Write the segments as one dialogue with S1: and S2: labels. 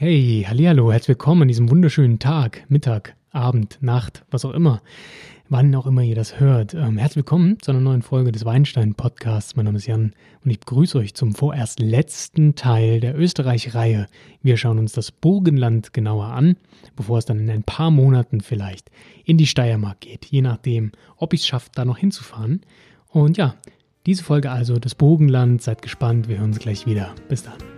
S1: Hey, hallihallo, herzlich willkommen an diesem wunderschönen Tag, Mittag, Abend, Nacht, was auch immer, wann auch immer ihr das hört. Ähm, herzlich willkommen zu einer neuen Folge des Weinstein-Podcasts. Mein Name ist Jan und ich begrüße euch zum vorerst letzten Teil der Österreich-Reihe. Wir schauen uns das Burgenland genauer an, bevor es dann in ein paar Monaten vielleicht in die Steiermark geht, je nachdem, ob ich es schaffe, da noch hinzufahren. Und ja, diese Folge also das Burgenland. Seid gespannt, wir hören uns gleich wieder. Bis dann.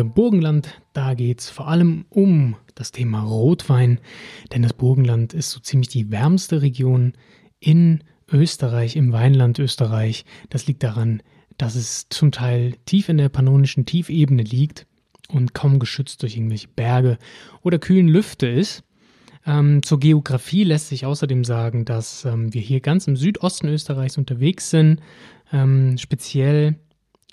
S1: Im Burgenland, da geht es vor allem um das Thema Rotwein, denn das Burgenland ist so ziemlich die wärmste Region in Österreich, im Weinland Österreich. Das liegt daran, dass es zum Teil tief in der pannonischen Tiefebene liegt und kaum geschützt durch irgendwelche Berge oder kühlen Lüfte ist. Ähm, zur Geografie lässt sich außerdem sagen, dass ähm, wir hier ganz im Südosten Österreichs unterwegs sind, ähm, speziell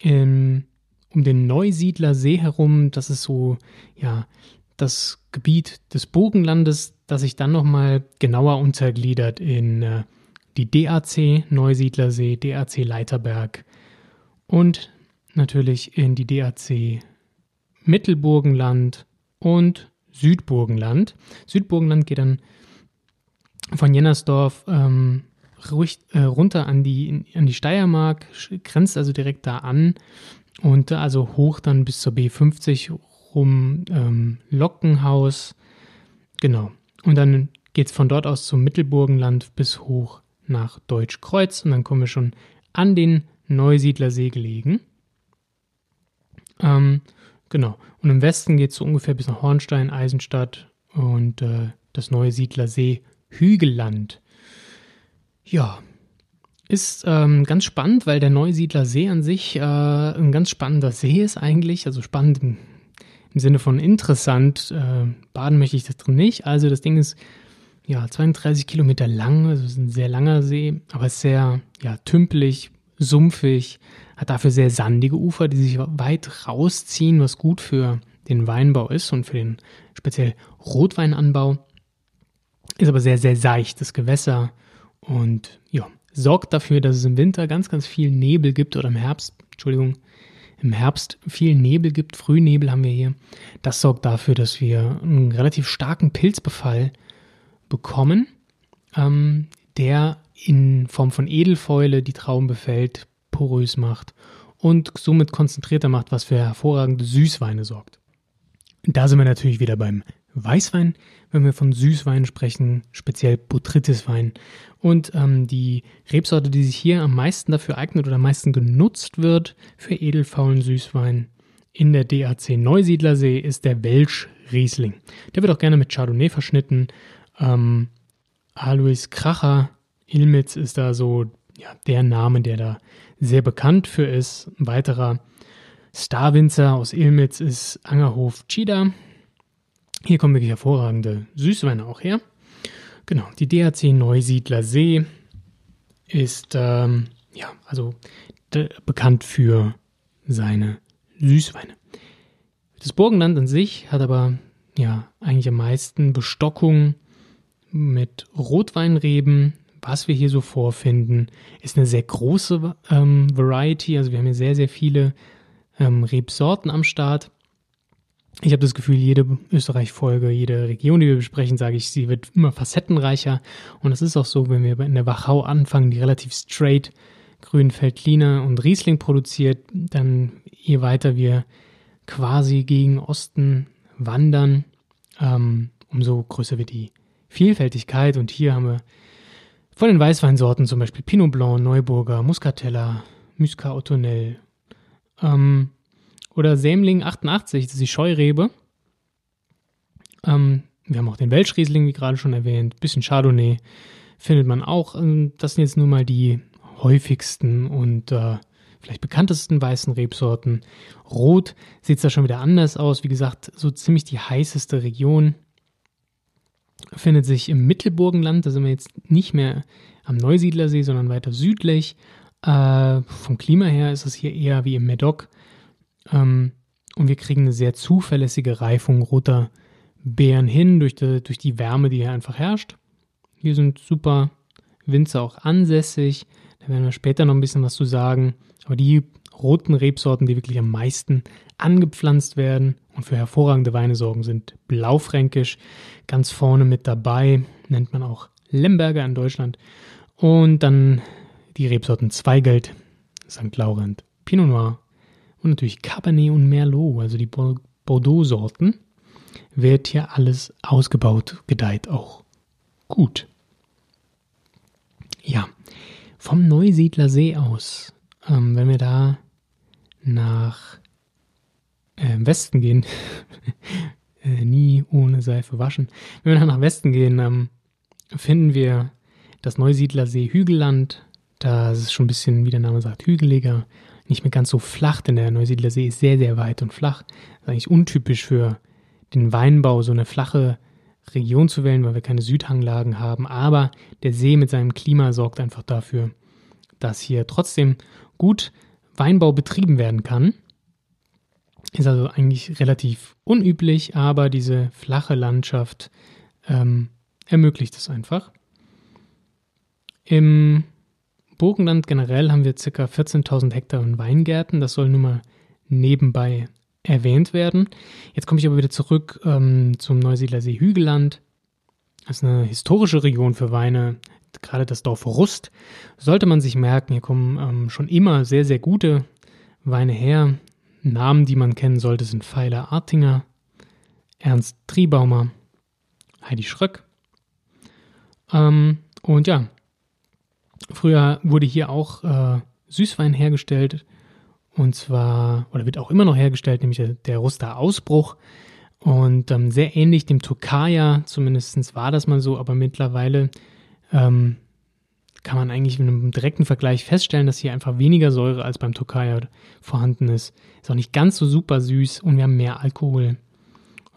S1: im um den Neusiedler See herum. Das ist so, ja, das Gebiet des Burgenlandes, das sich dann nochmal genauer untergliedert in äh, die DAC Neusiedler See, DAC Leiterberg und natürlich in die DAC Mittelburgenland und Südburgenland. Südburgenland geht dann von Jennersdorf ähm, ruhig, äh, runter an die, an die Steiermark, grenzt also direkt da an und also hoch dann bis zur B50 rum ähm, Lockenhaus. Genau. Und dann geht es von dort aus zum Mittelburgenland bis hoch nach Deutschkreuz. Und dann kommen wir schon an den Neusiedlersee gelegen. Ähm, genau. Und im Westen geht es so ungefähr bis nach Hornstein, Eisenstadt und äh, das Neusiedlersee Hügelland. Ja, ist ähm, ganz spannend, weil der Neusiedler See an sich äh, ein ganz spannender See ist eigentlich. Also spannend im, im Sinne von interessant. Äh, baden möchte ich das drin nicht. Also das Ding ist ja 32 Kilometer lang, also ist ein sehr langer See, aber sehr ja, tümpelig, sumpfig, hat dafür sehr sandige Ufer, die sich weit rausziehen, was gut für den Weinbau ist und für den speziell Rotweinanbau. Ist aber sehr, sehr seichtes Gewässer und ja, sorgt dafür, dass es im Winter ganz, ganz viel Nebel gibt oder im Herbst, Entschuldigung, im Herbst viel Nebel gibt, Frühnebel haben wir hier. Das sorgt dafür, dass wir einen relativ starken Pilzbefall bekommen, ähm, der in Form von Edelfäule die Trauben befällt, porös macht und somit konzentrierter macht, was für hervorragende Süßweine sorgt. Da sind wir natürlich wieder beim Weißwein, wenn wir von Süßwein sprechen, speziell Botrytiswein. Und ähm, die Rebsorte, die sich hier am meisten dafür eignet oder am meisten genutzt wird für edelfaulen Süßwein in der DAC Neusiedlersee, ist der Welsch Riesling. Der wird auch gerne mit Chardonnay verschnitten. Ähm, Alois Kracher Ilmitz ist da so ja, der Name, der da sehr bekannt für ist. Ein weiterer Starwinzer aus Ilmitz ist Angerhof Chida. Hier kommen wirklich hervorragende Süßweine auch her. Genau, die DHC Neusiedler See ist ähm, ja also bekannt für seine Süßweine. Das Burgenland an sich hat aber ja eigentlich am meisten Bestockung mit Rotweinreben. Was wir hier so vorfinden, ist eine sehr große ähm, Variety. Also wir haben hier sehr, sehr viele ähm, Rebsorten am Start. Ich habe das Gefühl, jede Österreich-Folge, jede Region, die wir besprechen, sage ich, sie wird immer facettenreicher. Und es ist auch so, wenn wir in der Wachau anfangen, die relativ straight grünen Feldliner und Riesling produziert, dann je weiter wir quasi gegen Osten wandern, ähm, umso größer wird die Vielfältigkeit. Und hier haben wir von den Weißweinsorten zum Beispiel Pinot Blanc, Neuburger, Muscatella, Muscat Ottonel, ähm, oder Sämling 88, das ist die Scheurebe. Ähm, wir haben auch den Welschriesling, wie gerade schon erwähnt. Bisschen Chardonnay findet man auch. Ähm, das sind jetzt nur mal die häufigsten und äh, vielleicht bekanntesten weißen Rebsorten. Rot sieht es da schon wieder anders aus. Wie gesagt, so ziemlich die heißeste Region findet sich im Mittelburgenland. Da sind wir jetzt nicht mehr am Neusiedlersee, sondern weiter südlich. Äh, vom Klima her ist es hier eher wie im Medoc. Ähm, und wir kriegen eine sehr zuverlässige Reifung roter Beeren hin durch die, durch die Wärme, die hier einfach herrscht. Hier sind super Winzer auch ansässig. Da werden wir später noch ein bisschen was zu sagen. Aber die roten Rebsorten, die wirklich am meisten angepflanzt werden und für hervorragende Weine sorgen, sind Blaufränkisch. Ganz vorne mit dabei, nennt man auch Lemberger in Deutschland. Und dann die Rebsorten Zweigeld, St. Laurent, Pinot Noir und natürlich Cabernet und Merlot, also die Bordeaux-Sorten. Wird hier alles ausgebaut, gedeiht auch gut. Ja, vom Neusiedler See aus, ähm, wenn wir da nach äh, Westen gehen, äh, nie ohne Seife waschen, wenn wir da nach Westen gehen, ähm, finden wir das Neusiedler See Hügelland. Da ist es schon ein bisschen, wie der Name sagt, hügeliger, nicht mehr ganz so flach, denn der Neusiedler See ist sehr, sehr weit und flach. Das ist eigentlich untypisch für den Weinbau, so eine flache Region zu wählen, weil wir keine Südhanglagen haben. Aber der See mit seinem Klima sorgt einfach dafür, dass hier trotzdem gut Weinbau betrieben werden kann. Ist also eigentlich relativ unüblich, aber diese flache Landschaft ähm, ermöglicht es einfach. Im Burgenland generell haben wir ca. 14.000 Hektar in Weingärten. Das soll nur mal nebenbei erwähnt werden. Jetzt komme ich aber wieder zurück ähm, zum Neusiedler See Hügelland. Das ist eine historische Region für Weine. Gerade das Dorf Rust sollte man sich merken. Hier kommen ähm, schon immer sehr, sehr gute Weine her. Namen, die man kennen sollte, sind Pfeiler Artinger, Ernst Triebaumer, Heidi Schröck. Ähm, und ja, früher wurde hier auch äh, Süßwein hergestellt und zwar, oder wird auch immer noch hergestellt, nämlich der, Ruster Ausbruch. Und ähm, sehr ähnlich dem Tokaja, zumindest war das mal so, aber mittlerweile ähm, kann man eigentlich in einem direkten Vergleich feststellen, dass hier einfach weniger Säure als beim Tokaja vorhanden ist. Ist auch nicht ganz so super süß und wir haben mehr Alkohol.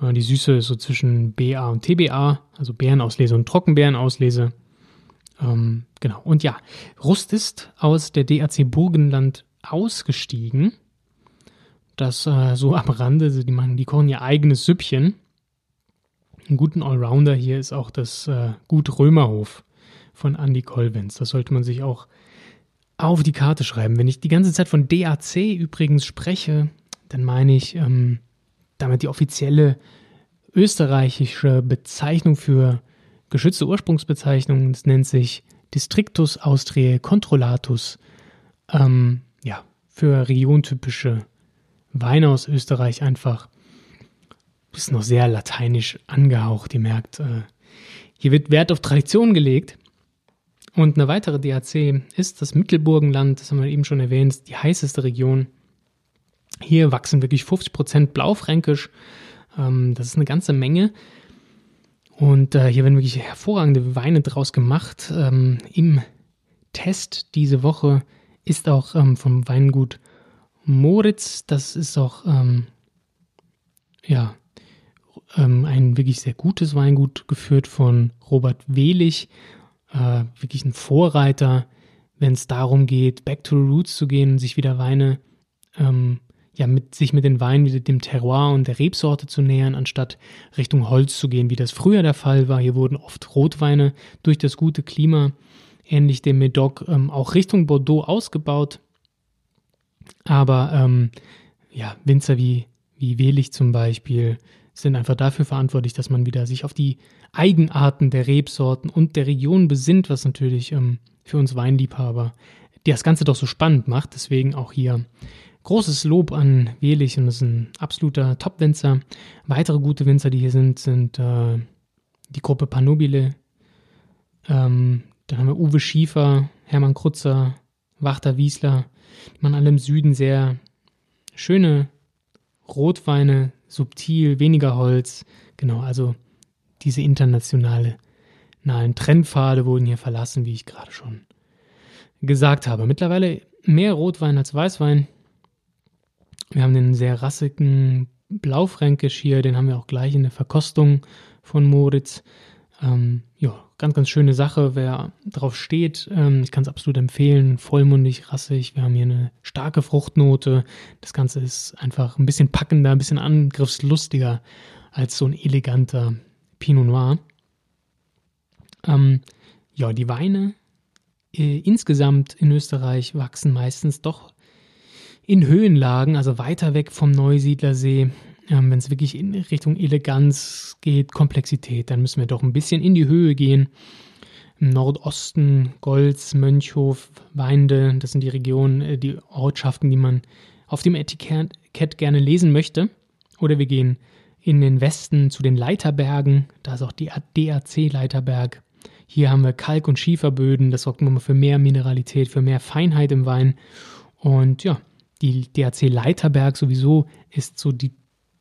S1: Äh, die Süße ist so zwischen BA und TBA, also Beerenauslese und Trockenbeerenauslese. Ähm, genau. Und ja, Rust ist aus der DAC Burgenland ausgestiegen. Das äh, so am Rande, die, machen, die kochen ihr eigenes Süppchen. Ein guten Allrounder hier ist auch das äh, Gut Römerhof von Andy Kolvenz. Das sollte man sich auch auf die Karte schreiben. Wenn ich die ganze Zeit von DAC übrigens spreche, dann meine ich ähm, damit die offizielle österreichische Bezeichnung für geschützte Ursprungsbezeichnung. Das nennt sich Districtus Austriae Controllatus. Ähm, ja, für regiontypische Weine aus Österreich einfach ist noch sehr lateinisch angehaucht. Ihr merkt, äh, hier wird Wert auf Tradition gelegt. Und eine weitere DAC ist das Mittelburgenland, das haben wir eben schon erwähnt, die heißeste Region. Hier wachsen wirklich 50% Blaufränkisch. Ähm, das ist eine ganze Menge. Und äh, hier werden wirklich hervorragende Weine draus gemacht. Ähm, Im Test diese Woche ist auch ähm, vom Weingut Moritz. Das ist auch ähm, ja ähm, ein wirklich sehr gutes Weingut geführt von Robert Wehlich. Äh, wirklich ein Vorreiter, wenn es darum geht, back to the roots zu gehen und sich wieder Weine ähm, ja, mit, sich mit den Weinen wieder dem Terroir und der Rebsorte zu nähern, anstatt Richtung Holz zu gehen, wie das früher der Fall war. Hier wurden oft Rotweine durch das gute Klima ähnlich dem Medoc, ähm, auch Richtung Bordeaux ausgebaut. Aber ähm, ja, Winzer wie, wie Welig zum Beispiel sind einfach dafür verantwortlich, dass man wieder sich auf die Eigenarten der Rebsorten und der Region besinnt, was natürlich ähm, für uns Weinliebhaber das Ganze doch so spannend macht. Deswegen auch hier großes Lob an Welig und das ist ein absoluter Top-Winzer. Weitere gute Winzer, die hier sind, sind äh, die Gruppe Panobile, ähm, dann haben wir Uwe Schiefer, Hermann Krutzer, Wachter Wiesler. Die machen alle im Süden sehr schöne Rotweine, subtil, weniger Holz. Genau, also diese internationale nahen Trendpfade wurden hier verlassen, wie ich gerade schon gesagt habe. Mittlerweile mehr Rotwein als Weißwein. Wir haben den sehr rassigen Blaufränkisch hier, den haben wir auch gleich in der Verkostung von Moritz. Ähm, ja, ganz, ganz schöne Sache. Wer drauf steht, ähm, ich kann es absolut empfehlen. Vollmundig, rassig. Wir haben hier eine starke Fruchtnote. Das Ganze ist einfach ein bisschen packender, ein bisschen angriffslustiger als so ein eleganter Pinot Noir. Ähm, ja, die Weine äh, insgesamt in Österreich wachsen meistens doch in Höhenlagen, also weiter weg vom Neusiedlersee. Ähm, Wenn es wirklich in Richtung Eleganz geht, Komplexität, dann müssen wir doch ein bisschen in die Höhe gehen. Im Nordosten Golz, Mönchhof, Weinde, das sind die Regionen, äh, die Ortschaften, die man auf dem Etikett gerne lesen möchte. Oder wir gehen in den Westen zu den Leiterbergen, da ist auch die DAC-Leiterberg. Hier haben wir Kalk- und Schieferböden, das sorgt immer für mehr Mineralität, für mehr Feinheit im Wein. Und ja, die DAC Leiterberg sowieso ist so die,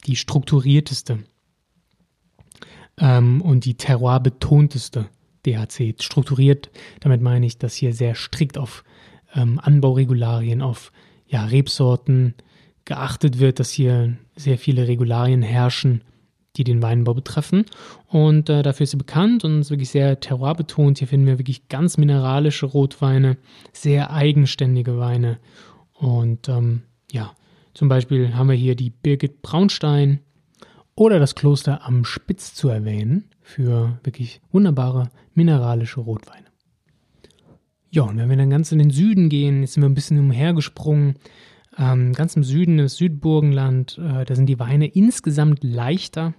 S1: die strukturierteste ähm, und die terroir-betonteste DAC. Strukturiert, damit meine ich, dass hier sehr strikt auf ähm, Anbauregularien, auf ja, Rebsorten geachtet wird, dass hier sehr viele Regularien herrschen, die den Weinbau betreffen. Und äh, dafür ist sie bekannt und ist wirklich sehr terroirbetont. Hier finden wir wirklich ganz mineralische Rotweine, sehr eigenständige Weine. Und ähm, ja, zum Beispiel haben wir hier die Birgit Braunstein oder das Kloster am Spitz zu erwähnen für wirklich wunderbare mineralische Rotweine. Ja, und wenn wir dann ganz in den Süden gehen, jetzt sind wir ein bisschen umhergesprungen, ähm, ganz im Süden, das Südburgenland, äh, da sind die Weine insgesamt leichter.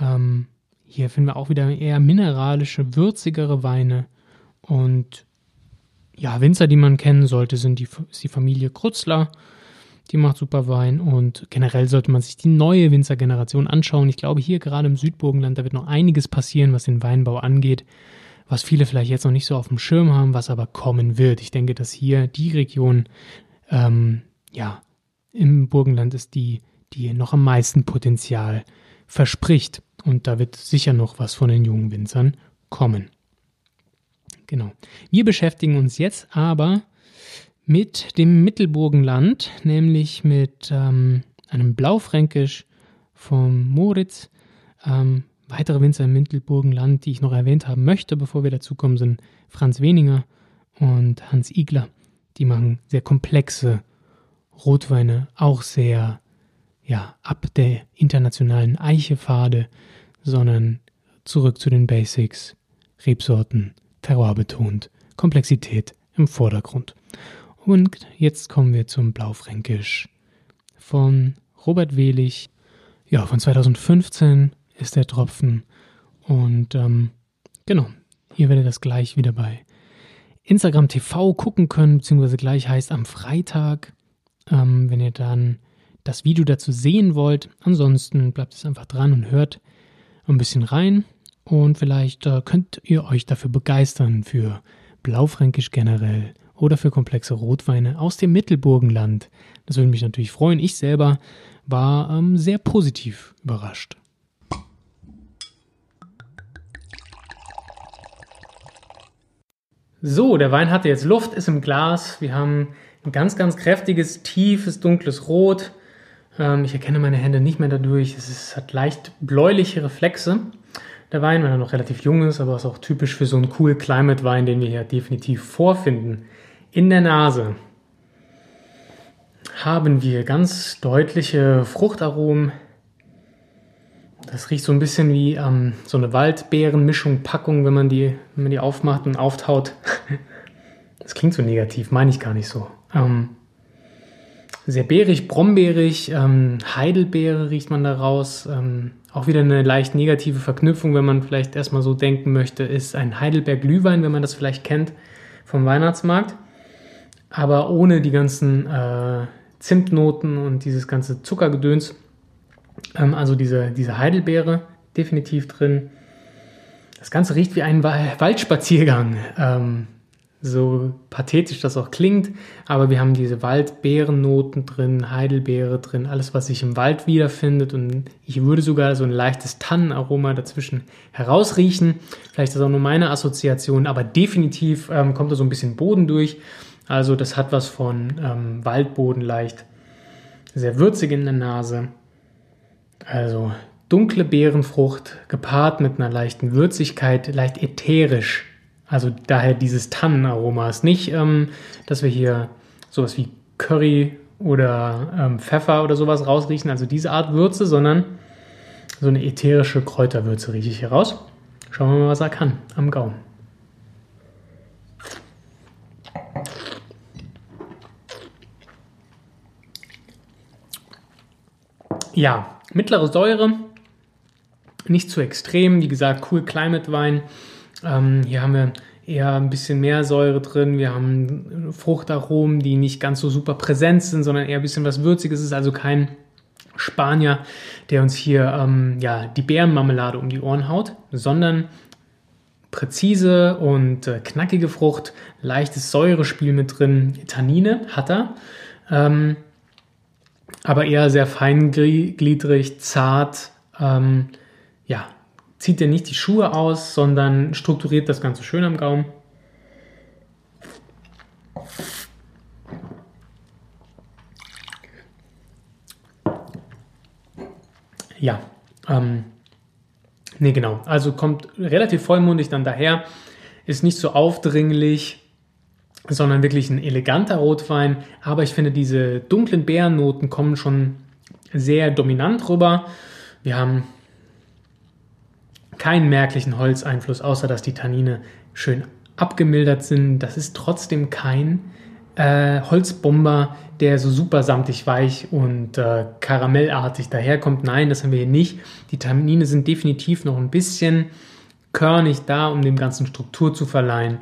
S1: Ähm, hier finden wir auch wieder eher mineralische, würzigere Weine. Und ja, Winzer, die man kennen sollte, sind die, ist die Familie Krutzler. Die macht super Wein und generell sollte man sich die neue Winzergeneration anschauen. Ich glaube, hier gerade im Südburgenland, da wird noch einiges passieren, was den Weinbau angeht, was viele vielleicht jetzt noch nicht so auf dem Schirm haben, was aber kommen wird. Ich denke, dass hier die Region, ähm, ja, im Burgenland ist die, die noch am meisten Potenzial verspricht. Und da wird sicher noch was von den jungen Winzern kommen. Genau. Wir beschäftigen uns jetzt aber mit dem Mittelburgenland, nämlich mit ähm, einem Blaufränkisch vom Moritz. Ähm, weitere Winzer im Mittelburgenland, die ich noch erwähnt haben möchte, bevor wir dazu kommen, sind Franz Weninger und Hans Igler. Die machen sehr komplexe Rotweine, auch sehr ja, ab der internationalen Eichepfade, sondern zurück zu den Basics, Rebsorten, Terroir betont, Komplexität im Vordergrund. Und jetzt kommen wir zum Blaufränkisch von Robert Welig. Ja, von 2015 ist der Tropfen. Und ähm, genau, ihr werdet das gleich wieder bei Instagram TV gucken können, beziehungsweise gleich heißt am Freitag, ähm, wenn ihr dann das Video dazu sehen wollt. Ansonsten bleibt es einfach dran und hört ein bisschen rein. Und vielleicht äh, könnt ihr euch dafür begeistern, für Blaufränkisch generell oder für komplexe Rotweine aus dem Mittelburgenland. Das würde mich natürlich freuen. Ich selber war ähm, sehr positiv überrascht. So, der Wein hatte jetzt Luft, ist im Glas. Wir haben ein ganz, ganz kräftiges, tiefes, dunkles Rot. Ähm, ich erkenne meine Hände nicht mehr dadurch. Es ist, hat leicht bläuliche Reflexe. Der Wein, wenn er noch relativ jung ist, aber ist auch typisch für so einen cool Climate Wein, den wir hier definitiv vorfinden. In der Nase haben wir ganz deutliche Fruchtaromen. Das riecht so ein bisschen wie ähm, so eine Waldbeerenmischung, Packung, wenn man die, wenn man die aufmacht und auftaut. Das klingt so negativ, meine ich gar nicht so. Ähm, sehr beerig, brombeerig, ähm, Heidelbeere riecht man daraus. Ähm, auch wieder eine leicht negative Verknüpfung, wenn man vielleicht erstmal so denken möchte, ist ein Heidelberg-Glühwein, wenn man das vielleicht kennt vom Weihnachtsmarkt aber ohne die ganzen äh, Zimtnoten und dieses ganze Zuckergedöns. Ähm, also diese, diese Heidelbeere definitiv drin. Das Ganze riecht wie ein Waldspaziergang. Ähm, so pathetisch das auch klingt, aber wir haben diese Waldbeerennoten drin, Heidelbeere drin, alles, was sich im Wald wiederfindet und ich würde sogar so ein leichtes Tannenaroma dazwischen herausriechen. Vielleicht ist das auch nur meine Assoziation, aber definitiv ähm, kommt da so ein bisschen Boden durch Also das hat was von ähm, Waldboden leicht. Sehr würzig in der Nase. Also dunkle Beerenfrucht gepaart mit einer leichten Würzigkeit, leicht ätherisch. Also daher dieses Tannenaroma. Ist nicht, ähm, dass wir hier sowas wie Curry oder ähm, Pfeffer oder sowas rausriechen, also diese Art Würze, sondern so eine ätherische Kräuterwürze rieche ich hier raus. Schauen wir mal, was er kann am Gaumen. Ja, mittlere Säure, nicht zu extrem. Wie gesagt, Cool Climate Wein. Ähm, hier haben wir eher ein bisschen mehr Säure drin. Wir haben Fruchtaromen, die nicht ganz so super präsent sind, sondern eher ein bisschen was Würziges. Es ist also kein Spanier, der uns hier ähm, ja, die Beerenmarmelade um die Ohren haut, sondern präzise und äh, knackige Frucht, leichtes Säurespiel mit drin, Tannine hat er, ähm, aber eher sehr feingliedrig, zart, ähm, ja, zieht er nicht die Schuhe aus, sondern strukturiert das Ganze schön am Gaumen. Ja, ähm, nee, genau. Also kommt relativ vollmundig dann daher, ist nicht so aufdringlich, sondern wirklich ein eleganter Rotwein. Aber ich finde, diese dunklen Beerennoten kommen schon sehr dominant rüber. Wir haben keinen merklichen Holzeinfluss, außer dass die Tannine schön abgemildert sind. Das ist trotzdem kein äh, Holzbomber, der so super samtig weich und äh, karamellartig daherkommt. Nein, das haben wir hier nicht. Die Tannine sind definitiv noch ein bisschen körnig da, um dem Ganzen Struktur zu verleihen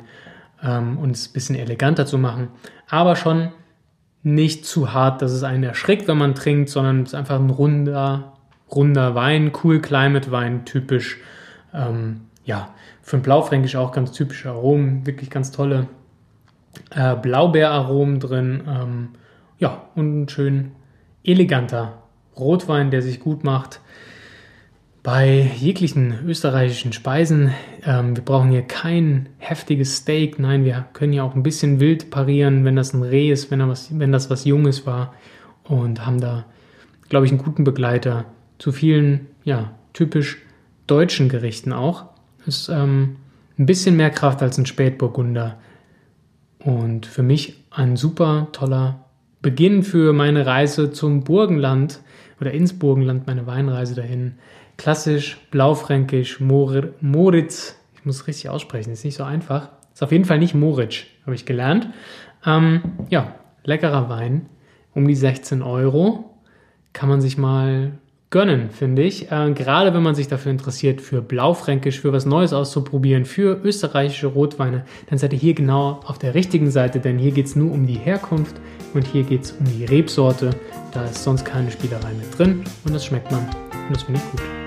S1: ähm, und es ein bisschen eleganter zu machen. Aber schon nicht zu hart, dass es einen erschrickt, wenn man trinkt, sondern es ist einfach ein runder, runder Wein, cool Climate Wein, typisch. Ähm, ja, für ein Blaufränkisch auch ganz typische Aromen, wirklich ganz tolle äh, Blaubeeraromen drin. Ähm, ja, und ein schön eleganter Rotwein, der sich gut macht bei jeglichen österreichischen Speisen. Ähm, wir brauchen hier kein heftiges Steak. Nein, wir können ja auch ein bisschen wild parieren, wenn das ein Reh ist, wenn, was, wenn das was Junges war. Und haben da, glaube ich, einen guten Begleiter zu vielen, ja, typisch deutschen Gerichten auch. Ist ähm, ein bisschen mehr Kraft als ein Spätburgunder. Und für mich ein super toller Beginn für meine Reise zum Burgenland oder ins Burgenland, meine Weinreise dahin. Klassisch, blaufränkisch, Mor Moritz. Ich muss es richtig aussprechen, ist nicht so einfach. Ist auf jeden Fall nicht Moritz, habe ich gelernt. Ähm, ja, leckerer Wein. Um die 16 Euro. Kann man sich mal gönnen, finde ich. Äh, gerade wenn man sich dafür interessiert, für Blaufränkisch, für was Neues auszuprobieren, für österreichische Rotweine, dann seid ihr hier genau auf der richtigen Seite, denn hier geht es nur um die Herkunft und hier geht es um die Rebsorte. Da ist sonst keine Spielerei mit drin und das schmeckt man und das finde ich gut.